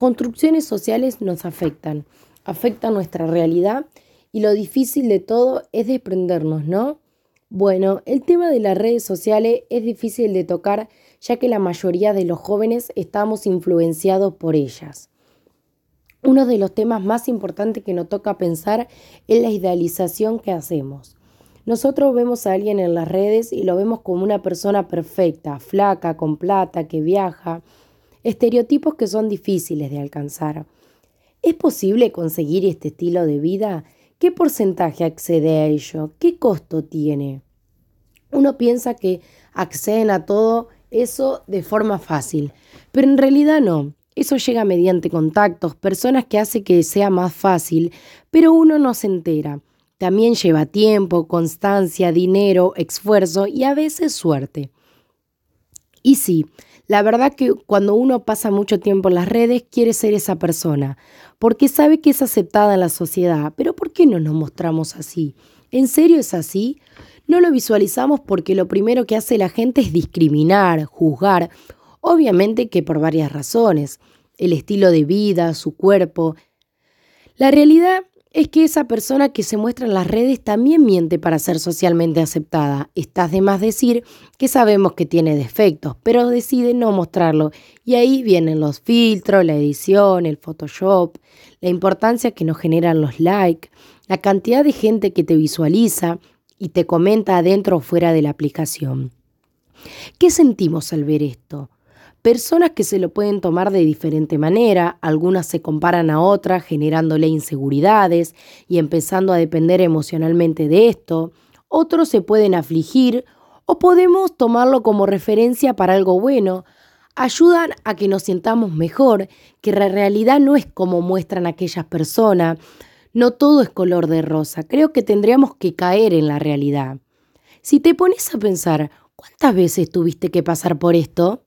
construcciones sociales nos afectan, afectan nuestra realidad y lo difícil de todo es desprendernos, ¿no? Bueno, el tema de las redes sociales es difícil de tocar ya que la mayoría de los jóvenes estamos influenciados por ellas. Uno de los temas más importantes que nos toca pensar es la idealización que hacemos. Nosotros vemos a alguien en las redes y lo vemos como una persona perfecta, flaca, con plata, que viaja, estereotipos que son difíciles de alcanzar. ¿Es posible conseguir este estilo de vida? ¿Qué porcentaje accede a ello? ¿Qué costo tiene? Uno piensa que acceden a todo eso de forma fácil, pero en realidad no. Eso llega mediante contactos, personas que hace que sea más fácil, pero uno no se entera. También lleva tiempo, constancia, dinero, esfuerzo y a veces suerte. Y sí, la verdad que cuando uno pasa mucho tiempo en las redes quiere ser esa persona, porque sabe que es aceptada en la sociedad, pero ¿por qué no nos mostramos así? ¿En serio es así? No lo visualizamos porque lo primero que hace la gente es discriminar, juzgar, obviamente que por varias razones, el estilo de vida, su cuerpo. La realidad es que esa persona que se muestra en las redes también miente para ser socialmente aceptada. Estás de más decir que sabemos que tiene defectos, pero decide no mostrarlo. Y ahí vienen los filtros, la edición, el Photoshop, la importancia que nos generan los likes, la cantidad de gente que te visualiza y te comenta adentro o fuera de la aplicación. ¿Qué sentimos al ver esto? Personas que se lo pueden tomar de diferente manera, algunas se comparan a otras generándole inseguridades y empezando a depender emocionalmente de esto, otros se pueden afligir o podemos tomarlo como referencia para algo bueno, ayudan a que nos sintamos mejor, que la realidad no es como muestran aquellas personas, no todo es color de rosa, creo que tendríamos que caer en la realidad. Si te pones a pensar, ¿cuántas veces tuviste que pasar por esto?